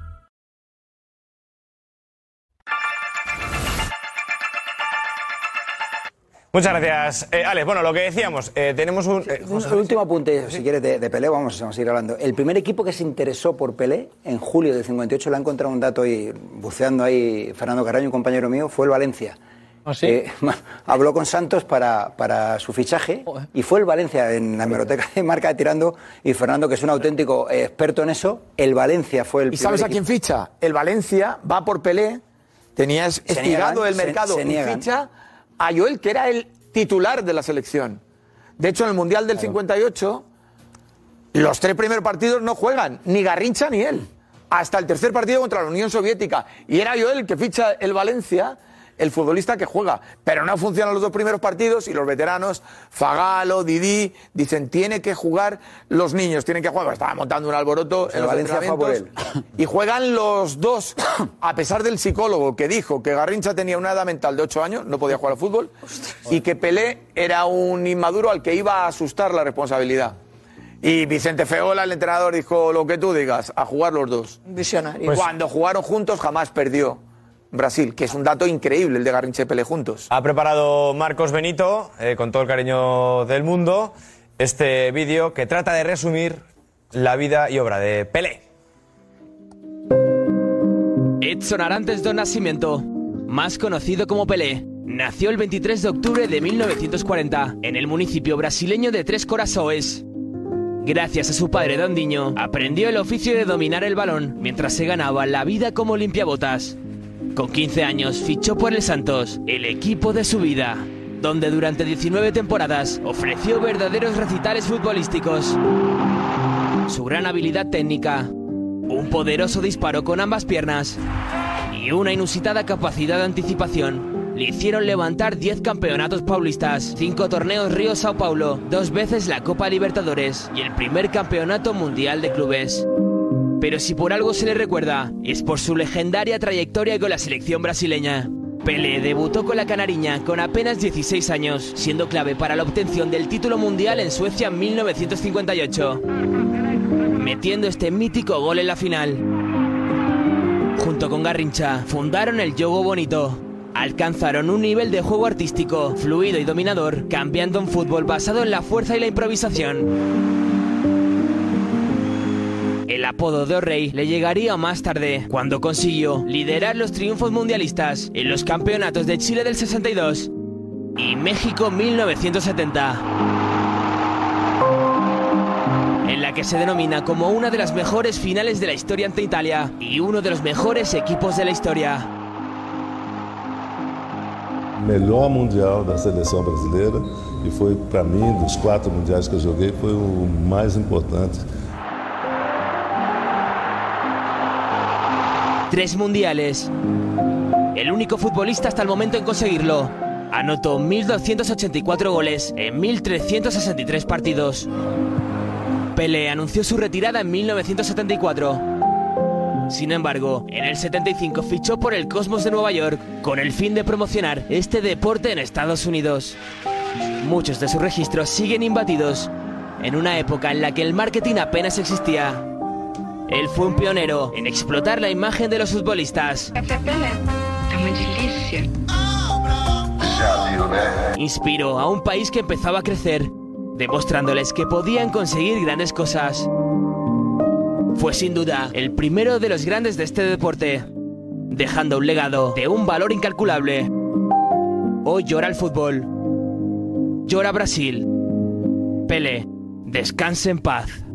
Muchas gracias, eh, Alex. Bueno, lo que decíamos, eh, tenemos un... eh, Un último apunte, si quieres, de, de Pelé, vamos, vamos a ir hablando. El primer equipo que se interesó por Pelé en julio del 58, le ha encontrado un dato ahí, buceando ahí Fernando Carraño, un compañero mío, fue el Valencia. ¿Ah, sí? Eh, habló con Santos para, para su fichaje y fue el Valencia en la hemeroteca de marca de tirando y Fernando, que es un auténtico experto en eso, el Valencia fue el ¿Y sabes a quién ficha? El Valencia va por Pelé, tenía es- Se estirado niegan, el se- mercado se y niegan. ficha a Joel, que era el titular de la selección. De hecho, en el Mundial del 58, los tres primeros partidos no juegan, ni Garrincha ni él. Hasta el tercer partido contra la Unión Soviética. Y era Joel el que ficha el Valencia, el futbolista que juega. Pero no funcionan los dos primeros partidos y los veteranos, Fagalo, Didi, dicen, tiene que jugar los niños, tienen que jugar. Estaba montando un alboroto Pues en el los Valencia fue a por entrenamientos. Y juegan los dos, a pesar del psicólogo que dijo que Garrincha tenía una edad mental de 8 años, no podía jugar al fútbol, y que Pelé era un inmaduro al que iba a asustar la responsabilidad. Y Vicente Feola, el entrenador, dijo lo que tú digas, a jugar los dos. Visionario. Pues- Cuando jugaron juntos jamás perdió Brasil, que es un dato increíble el de Garrincha y Pelé juntos. Ha preparado Marcos Benito, eh, con todo el cariño del mundo, este vídeo que trata de resumir la vida y obra de Pelé. Edson Arantes do Nascimento, más conocido como Pelé, nació el 23 de octubre de 1940 en el municipio brasileño de Tres Corazoes. Gracias a su padre Dondiño, aprendió el oficio de dominar el balón mientras se ganaba la vida como limpiabotas. Con 15 años fichó por el Santos, el equipo de su vida, donde durante 19 temporadas ofreció verdaderos recitales futbolísticos. Su gran habilidad técnica, un poderoso disparo con ambas piernas y una inusitada capacidad de anticipación le hicieron levantar 10 campeonatos paulistas, 5 torneos Río Sao Paulo, dos veces la Copa Libertadores y el primer campeonato mundial de clubes. Pero si por algo se le recuerda, es por su legendaria trayectoria con la selección brasileña. Pelé debutó con la Canariña con apenas 16 años, siendo clave para la obtención del título mundial en Suecia en 1958, metiendo este mítico gol en la final. Junto con Garrincha, fundaron el Yogo Bonito. Alcanzaron un nivel de juego artístico, fluido y dominador, cambiando un fútbol basado en la fuerza y la improvisación. El apodo de O'Reilly le llegaría más tarde, cuando consiguió liderar los triunfos mundialistas en los campeonatos de Chile del 62 y México 1970, en la que se denomina como una de las mejores finales de la historia ante Italia y uno de los mejores equipos de la historia. melhor mundial da seleção brasileira e foi para mim dos quatro mundiais que eu joguei foi o mais importante. Tres mundiales. El único futbolista hasta el momento en conseguirlo. Anotó 1.284 goles en 1.363 partidos. Pelé anunció su retirada en 1974. Sin embargo, en el 75 fichó por el Cosmos de Nueva York con el fin de promocionar este deporte en Estados Unidos. Muchos de sus registros siguen imbatidos en una época en la que el marketing apenas existía. Él fue un pionero en explotar la imagen de los futbolistas. Inspiró a un país que empezaba a crecer, demostrándoles que podían conseguir grandes cosas. Fue sin duda el primero de los grandes de este deporte, dejando un legado de un valor incalculable. Hoy llora el fútbol. Llora Brasil. Pele, descanse en paz.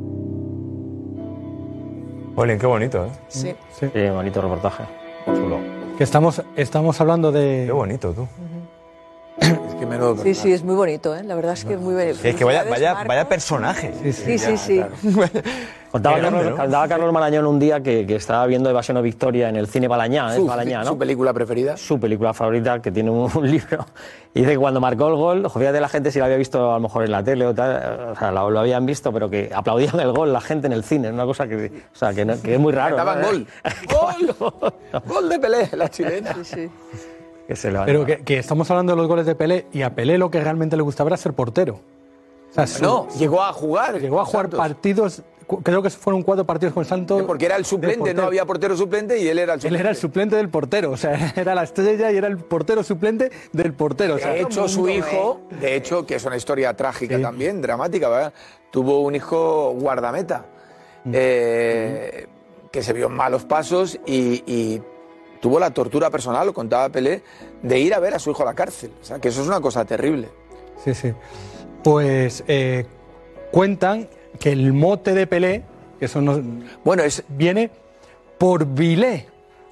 Olin, qué bonito, ¿eh? Sí. Sí, bonito reportaje. Chulo. Que estamos, estamos hablando de... Qué bonito, tú. Es que menudo Sí, sí, es muy bonito, ¿eh? La verdad es que es muy bonito. Es que vaya, ¿Sabes, vaya, vaya personaje. Sí, sí, sí. Contaba, Qué grande, Carlos, ¿no? contaba Carlos Marañón un día que, que estaba viendo Evasión o Victoria en el cine Balañá, ¿es Su- Balañá, ¿no? su película preferida. Su película favorita, que tiene un, un libro. Y dice que cuando marcó el gol, fíjate la gente si lo había visto a lo mejor en la tele o tal, o sea, lo, lo habían visto, pero que aplaudían el gol la gente en el cine, es una cosa que, o sea, que, no- que es muy raro. Cantaban ¿no? gol. ¡Gol! ¡Gol de Pelé, la chilena! Que se le Pero que, que estamos hablando de los goles de Pelé y a Pelé lo que realmente le gustaba era ser portero. O sea, su- No, llegó a jugar. llegó a jugar Santos. partidos, creo que fueron cuatro partidos con Santos. Porque era el suplente, no había portero suplente y él era el Él suplente. era el suplente del portero, o sea, era la estrella y era el portero suplente del portero. O sea, De hecho, su hijo, de hecho, que es una historia trágica también, dramática, ¿verdad? Tuvo un hijo guardameta eh, que se vio en malos pasos y, y tuvo la tortura personal, lo contaba Pelé, de ir a ver a su hijo a la cárcel. O sea, que eso es una cosa terrible. Sí, sí. Pues eh, cuentan que el mote de Pelé, que eso no, bueno, es, viene por Vilé,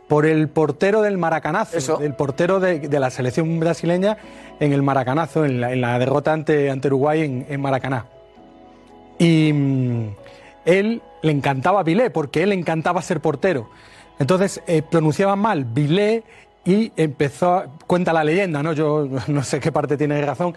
por el portero del Maracanazo, el portero de, de la selección brasileña en el Maracanazo, en la, en la derrota ante, ante Uruguay en, en Maracaná. Y mm, él le encantaba Vilé, porque él le encantaba ser portero. Entonces eh, pronunciaba mal Vilé y empezó, a- cuenta la leyenda, ¿no? Yo no sé qué parte tiene razón,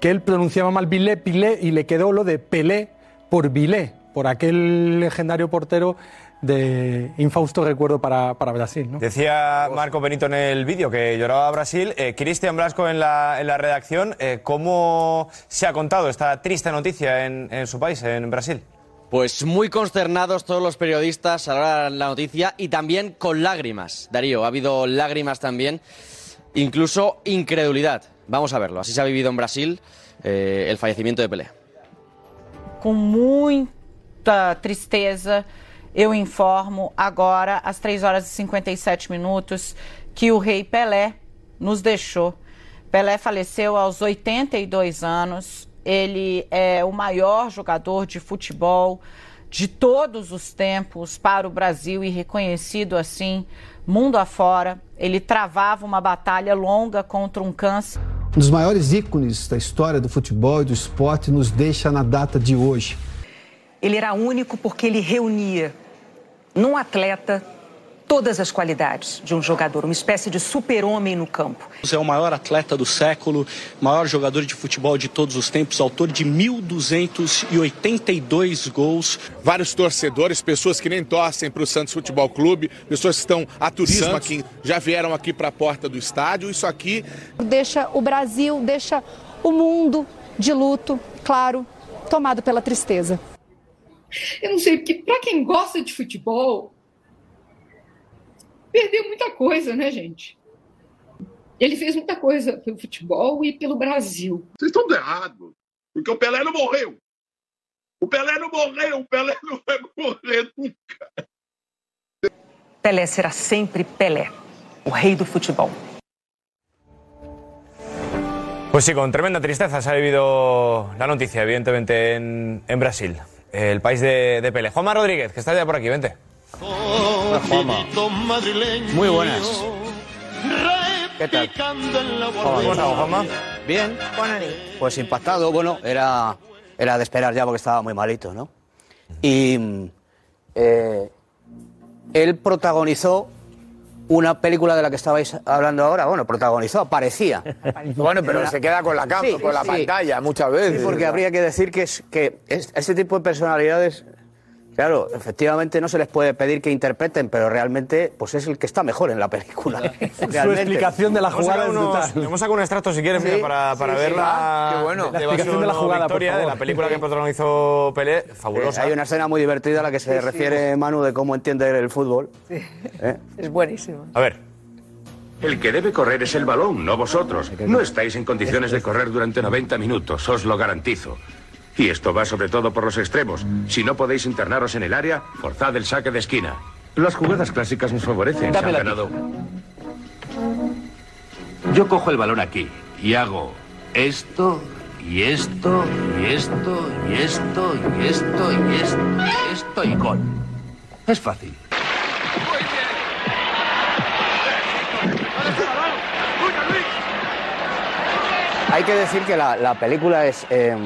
que él pronunciaba mal Vilé, Pilé y le quedó lo de Pelé por Vilé, por aquel legendario portero de infausto recuerdo para, para Brasil, ¿no? Decía Marco Benito en el vídeo que lloraba Brasil. Eh, Cristian Blasco en la, en la redacción. eh, ¿Cómo se ha contado esta triste noticia en su país, en Brasil? Pues muy consternados todos los periodistas a la hora de la noticia y también con lágrimas. Darío, ha habido lágrimas también, incluso incredulidad. Vamos a verlo. Así se ha vivido en Brasil eh, el fallecimiento de Pelé. Com muita tristeza, eu informo agora, às 3 horas e 57 minutos, que o rei Pelé nos deixou. Pelé faleceu aos 82 anos. Ele é o maior jogador de futebol de todos os tempos para o Brasil e reconhecido assim mundo afora. Ele travava uma batalha longa contra um câncer. Um dos maiores ícones da história do futebol e do esporte nos deixa na data de hoje. Ele era único porque ele reunia num atleta todas as qualidades de um jogador, uma espécie de super-homem no campo. É o maior atleta do século, maior jogador de futebol de todos os tempos, autor de 1.282 gols. Vários torcedores, pessoas que nem torcem para o Santos Futebol Clube, pessoas que estão a turismo Santos. aqui, já vieram aqui para a porta do estádio. Isso aqui Deixa o Brasil, deixa o mundo de luto, claro, tomado pela tristeza. Eu não sei, porque para quem gosta de futebol, perdeu muita coisa, né, gente? Ele fez muita coisa pelo futebol e pelo Brasil. Vocês estão errados. Porque o Pelé não morreu. O Pelé não morreu. O Pelé não vai morrer nunca. Pelé será sempre Pelé, o rei do futebol. Pues sí, con tremenda tristeza se ha vivido la noticia, evidentemente, en, en Brasil, el país de, de Pelé. Juanma Rodríguez, que está ya por aquí, vente. Muy buenas. ¿Qué tal? ¿Cómo estamos, Juanma? Bien. Pues impactado, bueno, era, era de esperar ya porque estaba muy malito, ¿no? Y eh, él protagonizó una película de la que estabais hablando ahora, bueno, protagonizó, parecía. Bueno, pero se queda con la cama, Sí, con la sí. pantalla muchas veces. Sí, porque habría que decir que, es, que es- ese tipo de personalidades, claro, efectivamente no se les puede pedir que interpreten, pero realmente pues es el que está mejor en la película. Realmente. explicación de la jugada es brutal. Hemos sacado un extracto, si quieres, Sí, mira, para, para sí. Ah, qué bueno. La explicación de la jugada, por Victoria, de la película que protagonizó Pelé, fabulosa. Eh, hay una escena muy divertida a la que se Sí, sí. refiere Manu de cómo entiende el fútbol. ¿eh? Es buenísimo. A ver. El que debe correr es el balón, no vosotros. No estáis en condiciones de correr durante 90 minutos, os lo garantizo. Y esto va sobre todo por los extremos. Si no podéis internaros en el área, forzad el saque de esquina. Las jugadas clásicas nos favorecen. Se han Dámela aquí. ganado. Yo cojo el balón aquí y hago esto, y esto, y esto, y esto, y esto, y esto, y esto, y gol. Es fácil. Hay que decir que la, la película es, eh,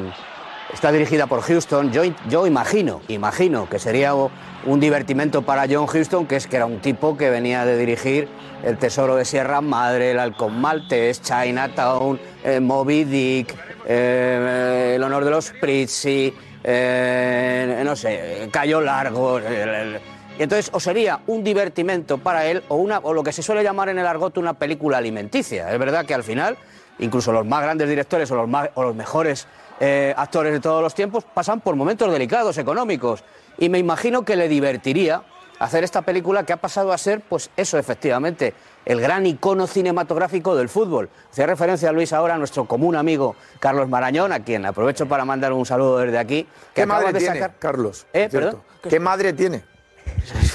está dirigida por Houston. Yo, yo imagino, imagino que sería un divertimento para John Houston, que es que era un tipo que venía de dirigir El Tesoro de Sierra Madre, El Halcón Maltés, Chinatown, eh, Moby Dick, eh, El Honor de los Prizzi, eh, no sé, Cayo Largo. y entonces o sería un divertimento para él o, una, o lo que se suele llamar en el argot una película alimenticia. Es verdad que al final, incluso los más grandes directores o los, más- o los mejores eh, actores de todos los tiempos pasan por momentos delicados económicos. Y me imagino que le divertiría hacer esta película que ha pasado a ser, pues eso efectivamente, el gran icono cinematográfico del fútbol. Hacía referencia Luis ahora a nuestro común amigo Carlos Marañón, a quien aprovecho para mandar un saludo desde aquí. que ¿Qué madre de tiene, sacar- Carlos? ¿Eh? ¿Qué madre tiene?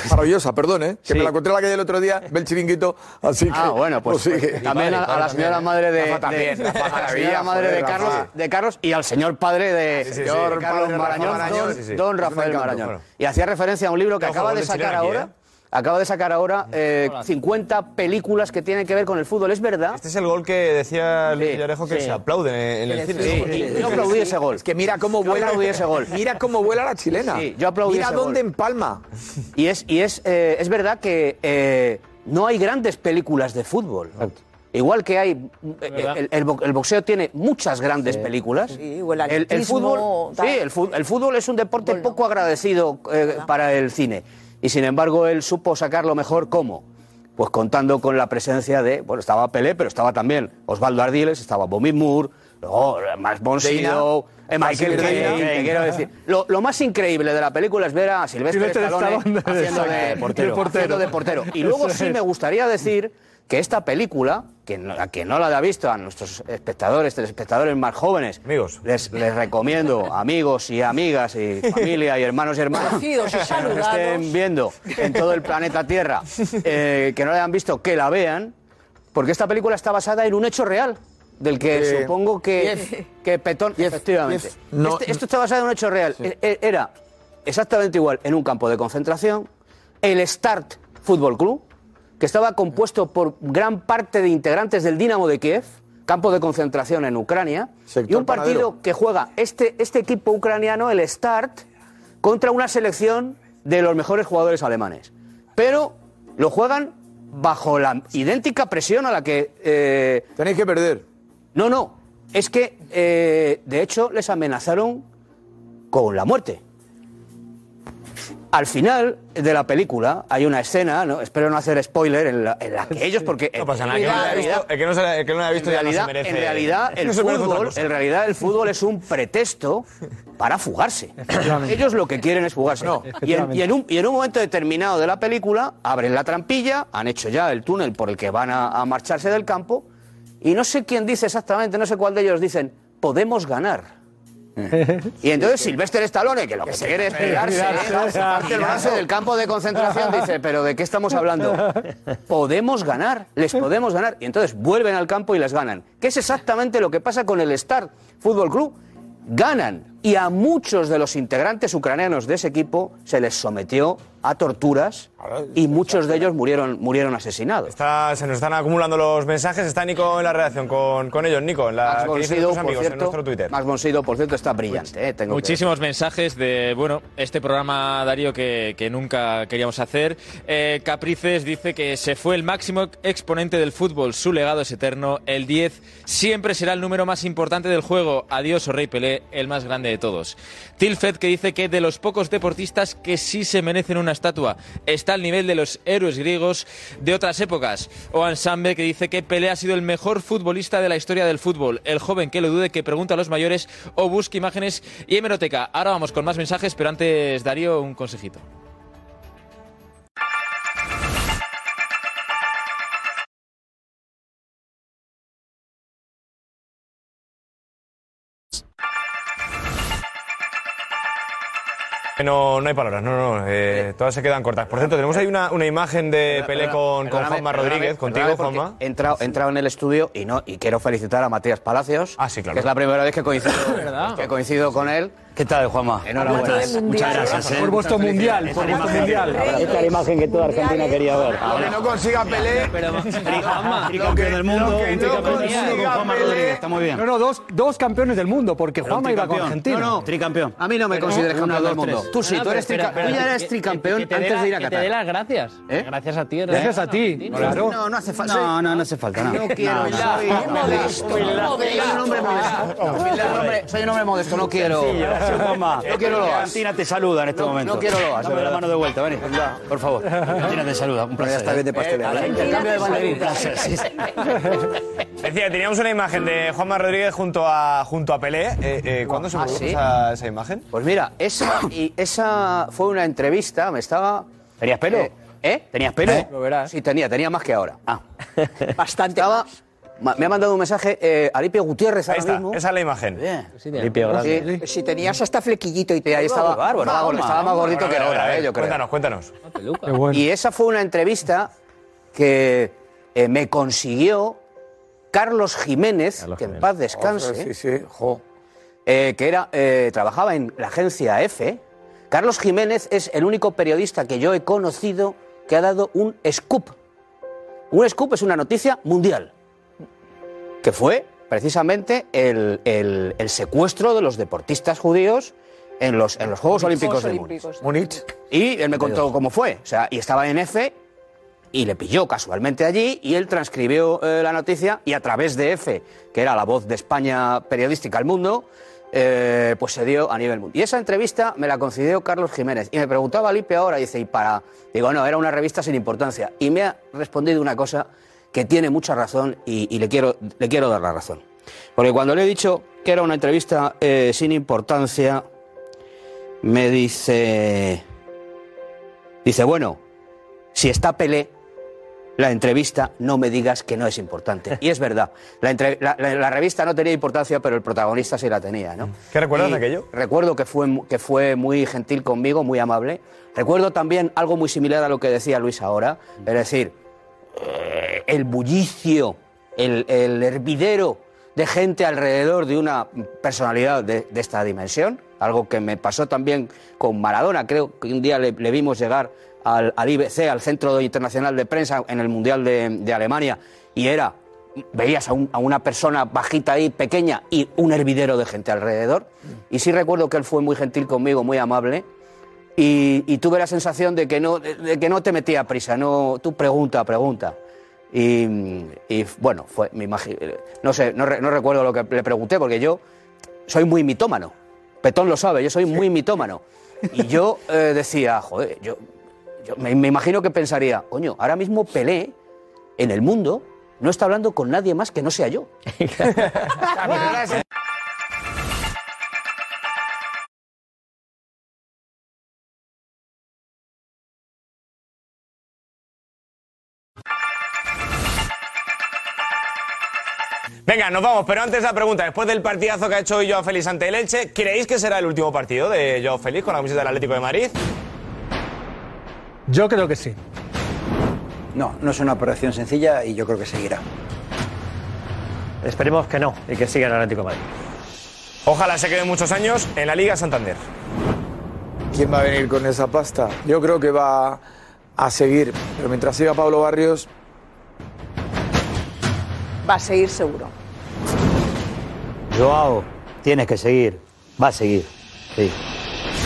Maravillosa, perdón, ¿eh? Que Sí. me la encontré en la calle el otro día, ve el chiringuito, así que... Ah, bueno, pues, sí pues, también a, a la señora madre de, Rafa también, de- Rafa a la Maravilla, señora madre de joder, Carlos, Rafa. de Carlos y al señor padre de Sí, sí, sí. señor Carlos Marañón, Marañón, don, sí, sí. don Es un Rafael Marañón. Y hacía referencia a un libro que Ojo, acaba de sacar aquí, ahora. Acaba de sacar ahora eh, 50 películas que tienen que ver con el fútbol, ¿es verdad? Este es el gol que decía Luis Villarejo que sí. se aplaude en el cine. Yo aplaudí ese gol. Es que mira cómo vuela, ese gol. Mira cómo vuela la chilena. Sí, yo aplaudí Mira ese dónde gol. empalma. Y es, y es, eh, es verdad que eh, no hay grandes películas de fútbol. Igual que hay. eh, El, el el boxeo tiene muchas grandes películas. Sí, o el el, fútbol, tal. sí, el, fútbol es un deporte poco agradecido eh, para el cine. Y sin embargo, él supo sacarlo mejor. ¿Cómo? Pues contando con la presencia de. Bueno, estaba Pelé, pero estaba también Osvaldo Ardiles, estaba Bobby Moore, luego Max. Sydow, eh, Michael Michael Caine, quiero decir. Lo, lo más increíble de la película es ver a Silvestre Stallone haciendo de portero. de portero. haciendo de portero. Y luego sí me gustaría decir que esta película, que no, a quien no la haya visto, a nuestros espectadores, telespectadores más jóvenes, Amigos. les, les recomiendo, amigos y amigas y familia y hermanos y hermanas, Conocidos y que nos estén viendo en todo el planeta Tierra, eh, que no la hayan visto, que la vean, porque esta película está basada en un hecho real. Del que Eh, supongo que, que Petón, efectivamente. No- Este- esto está basado en un hecho real. E- e- Era exactamente igual en un campo de concentración. El Start Fútbol Club, que estaba compuesto por gran parte de integrantes del Dinamo de Kiev, campo de concentración en Ucrania, Sector y un partido panadero. que juega este, este equipo ucraniano, el Start, contra una selección de los mejores jugadores alemanes. Pero lo juegan bajo la idéntica presión a la que... eh, Tenéis que perder. no, no. Es que, eh, de hecho, les amenazaron con la muerte. Al final de la película hay una escena, ¿no? espero no hacer spoiler, en la, en la que ellos, porque No pasa nada. El que no no la- no haya visto en ya no se realidad, merece. en realidad el no fútbol, en realidad el fútbol es un pretexto para fugarse. Ellos lo que quieren es fugarse. y, en, efectivamente. y en un, y en un momento determinado de la película abren la trampilla, han hecho ya el túnel por el que van a, a marcharse del campo y no sé quién dice exactamente, no sé cuál de ellos dicen, podemos ganar. Y entonces Silvestre Stallone, que lo que se quiere es pegarse, Pegarse. tirarse del campo de concentración, dice, pero ¿de qué estamos hablando? Podemos ganar, les podemos ganar. Y entonces vuelven al campo y les ganan. Que es exactamente lo que pasa con el Start Fútbol Club. Ganan. Y a muchos de los integrantes ucranianos de ese equipo se les sometió a torturas y muchos de ellos murieron, murieron asesinados. Está- se nos están acumulando los mensajes. Está Nico en la redacción con, con ellos. Nico, en la Max que dicen Bonsido, tus por amigos en nuestro Twitter. Max Bonsido, por cierto, está brillante. eh, tengo que Muchísimos mensajes de, bueno, este programa, Darío, que, que nunca queríamos hacer. Eh, Caprices dice que se fue el máximo exponente del fútbol, su legado es eterno. El 10 siempre será el número más importante del juego. Adiós, o Rey Pelé, el más grande de todos. Tilfed que dice que de los pocos deportistas que sí se merecen una estatua, está al nivel de los héroes griegos de otras épocas. O Ansambe que dice que Pelé ha sido el mejor futbolista de la historia del fútbol. El joven que lo dude, que pregunta a los mayores o busque imágenes y hemeroteca. Ahora vamos con más mensajes, pero antes, Darío, un consejito. No, no hay palabras, no, no, eh, todas se quedan cortas. Por cierto, tenemos ahí una, una imagen de Pelé con, con Juanma Rodríguez, contigo, Juanma. He entrado, he entrado en el estudio y no y quiero felicitar a Matías Palacios, Ah, sí, claro. que es la primera vez que coincido, que coincido con él. ¿Qué tal, Juanma? Enhorabuena. Muchas gracias. ¿eh? Por vuestro mundial, por vuestro mundial. Esta es la imagen que toda Argentina quería ver. Aunque no consiga Pelé, Tricampeón un no tricampeón del mundo Juanma. Está muy bien. No, no, dos, dos campeones del mundo, porque Pero Juanma iba con tricampeón. Argentina. No, no, tricampeón. A mí no me Pero consideres campeón dos, del mundo. tres. Tú sí, No, tú eres, pero- trica- pero- tú ya eres tricampeón antes la- de ir a Que te Qatar. dé las gracias. ¿Eh? Gracias a ti. Gracias a ti, claro. No, no hace falta. No, no, no hace falta. No, No quiero, No, no. soy un hombre modesto. Soy un hombre modesto, no quiero. Gracias, Juanma. No quiero lo Argentina te saluda en este No- momento. no quiero lo hagas, Dame de la mano de vuelta, vení. Por favor. Argentina te saluda. Un placer. Ya está bien de. Eh, Intercambio de. Un placer. sí, sí. Decía, teníamos una imagen de Juanma Rodríguez junto a, junto a Pelé. Eh, eh, ¿Cuándo se Ah, esa, esa imagen? Pues mira, esa, y esa fue una entrevista, me estaba... ¿Tenías pelo? Eh, ¿Eh? ¿Tenías pelo? Lo verás. Sí, tenía, tenía más que ahora. Ah. Bastante. Estaba, ma- me ha mandado un mensaje eh, Alipio Gutiérrez Ahí ahora está, mismo. esa es la imagen. Grande. Sí, Si tenías hasta flequillito y sí, ahí estaba, bárbaro, estaba, Juanma. estaba más gordito que ahora, eh, yo creo. Cuéntanos, cuéntanos. Qué bueno. Y esa fue una entrevista que eh, me consiguió Carlos Jiménez, que en paz descanse. Sí, sí, jo. eh, que era, eh, trabajaba en la agencia EFE. Carlos Jiménez es el único periodista que yo he conocido que ha dado un scoop. Un scoop es una noticia mundial, que fue precisamente el, el- el secuestro de los deportistas judíos en los, en los Juegos Olímpicos de Múnich. Olímpicos. Múnich. Y él me contó cómo fue. O sea, y estaba en F y le pilló casualmente allí y él transcribió eh, la noticia y a través de F, que era la voz de España periodística al mundo, eh, pues se dio a nivel mundial. Y esa entrevista me la concedió Carlos Jiménez. Y me preguntaba Lipe ahora, dice, y para... Digo, no, era una revista sin importancia. Y me ha respondido una cosa que tiene mucha razón y, y le, quiero, le quiero dar la razón. Porque cuando le he dicho que era una entrevista eh, sin importancia, me dice... Dice, bueno, si está Pelé, la entrevista no me digas que no es importante. Y es verdad, la, entre- la- la- la revista no tenía importancia, pero el protagonista sí la tenía. ¿no? ¿Qué recuerdas Y de aquello? Recuerdo que fue, que fue muy gentil conmigo, muy amable. Recuerdo también algo muy similar a lo que decía Luis ahora, es decir, eh, el bullicio, el, el hervidero de gente alrededor de una personalidad de, esta dimensión, algo que me pasó también con Maradona, creo que un día le, vimos llegar al, IBC, al Centro Internacional de Prensa, en el Mundial de, Alemania, y era, veías a, a una persona bajita ahí, pequeña, y un hervidero de gente alrededor, y sí recuerdo que él fue muy gentil conmigo, muy amable, y, y tuve la sensación de que no, de, que no te metía prisa, no, tú pregunta, pregunta. Y, y, bueno, fue, me imagi- no sé, no, re- no recuerdo lo que le pregunté, porque yo soy muy mitómano. Petón lo sabe, yo soy muy mitómano. Y yo eh, decía, joder, yo, yo me, me imagino que pensaría, coño, ahora mismo Pelé en el mundo no está hablando con nadie más que no sea yo. Venga, nos vamos, pero antes la pregunta. Después del partidazo que ha hecho hoy Joao Félix ante el Elche, ¿creéis que será el último partido de Joao Félix con la camiseta del Atlético de Madrid? Yo creo que sí. No, no es una operación sencilla y yo creo que seguirá. Esperemos que no y que siga el Atlético de Madrid. Ojalá se quede muchos años en la Liga Santander. ¿Quién va a venir con esa pasta? Yo creo que va a seguir, pero mientras siga Pablo Barrios, Va a seguir seguro. Joao, tienes que seguir. Va a seguir. Sí.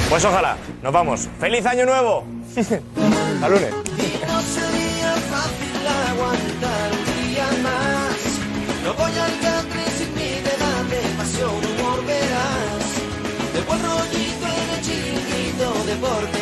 Pues ojalá, nos vamos. ¡Feliz año nuevo! Hasta lunes. No sería fácil aguantar un día más. No voy al country sin mi debate, pasión, humor, verás. De buen rollito en el chiringuito, deporte